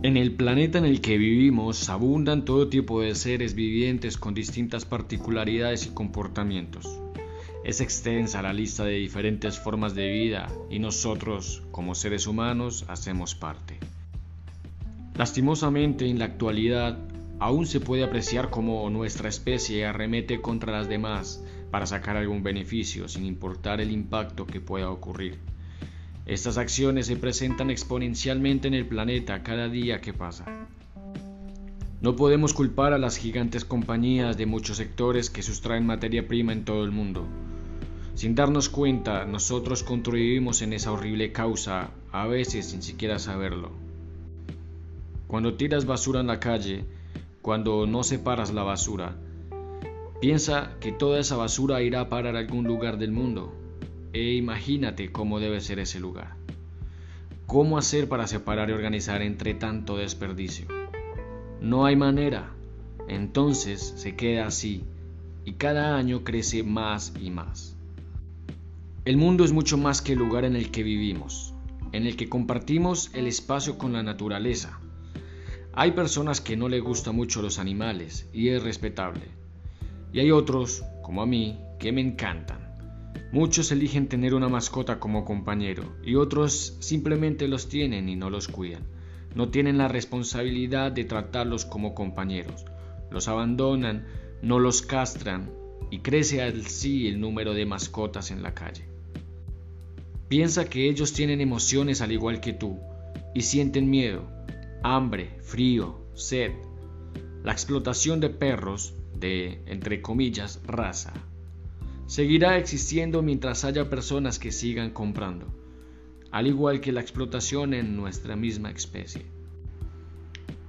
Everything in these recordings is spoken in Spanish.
En el planeta en el que vivimos abundan todo tipo de seres vivientes con distintas particularidades y comportamientos. Es extensa la lista de diferentes formas de vida y nosotros, como seres humanos, hacemos parte. Lastimosamente, en la actualidad, aún se puede apreciar cómo nuestra especie arremete contra las demás para sacar algún beneficio sin importar el impacto que pueda ocurrir. Estas acciones se presentan exponencialmente en el planeta cada día que pasa. No podemos culpar a las gigantes compañías de muchos sectores que sustraen materia prima en todo el mundo. Sin darnos cuenta, nosotros contribuimos en esa horrible causa, a veces sin siquiera saberlo. Cuando tiras basura en la calle, cuando no separas la basura, piensa que toda esa basura irá a parar a algún lugar del mundo, e imagínate cómo debe ser ese lugar. ¿Cómo hacer para separar y organizar entre tanto desperdicio? No hay manera. Entonces se queda así y cada año crece más y más. El mundo es mucho más que el lugar en el que vivimos, en el que compartimos el espacio con la naturaleza. Hay personas que no le gustan mucho los animales y es respetable. Y hay otros, como a mí, que me encantan. Muchos eligen tener una mascota como compañero y otros simplemente los tienen y no los cuidan. No tienen la responsabilidad de tratarlos como compañeros. Los abandonan, no los castran y crece al sí el número de mascotas en la calle. Piensa que ellos tienen emociones al igual que tú y sienten miedo, hambre, frío, sed. La explotación de perros de, entre comillas, raza seguirá existiendo mientras haya personas que sigan comprando, al igual que la explotación en nuestra misma especie.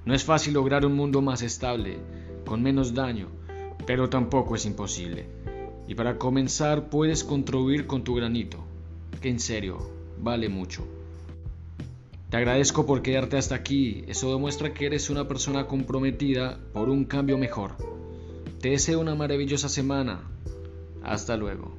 No es fácil lograr un mundo más estable, con menos daño, pero tampoco es imposible. Y para comenzar puedes contribuir con tu granito, que en serio vale mucho. Te agradezco por quedarte hasta aquí, eso demuestra que eres una persona comprometida por un cambio mejor. Te deseo una maravillosa semana, hasta luego.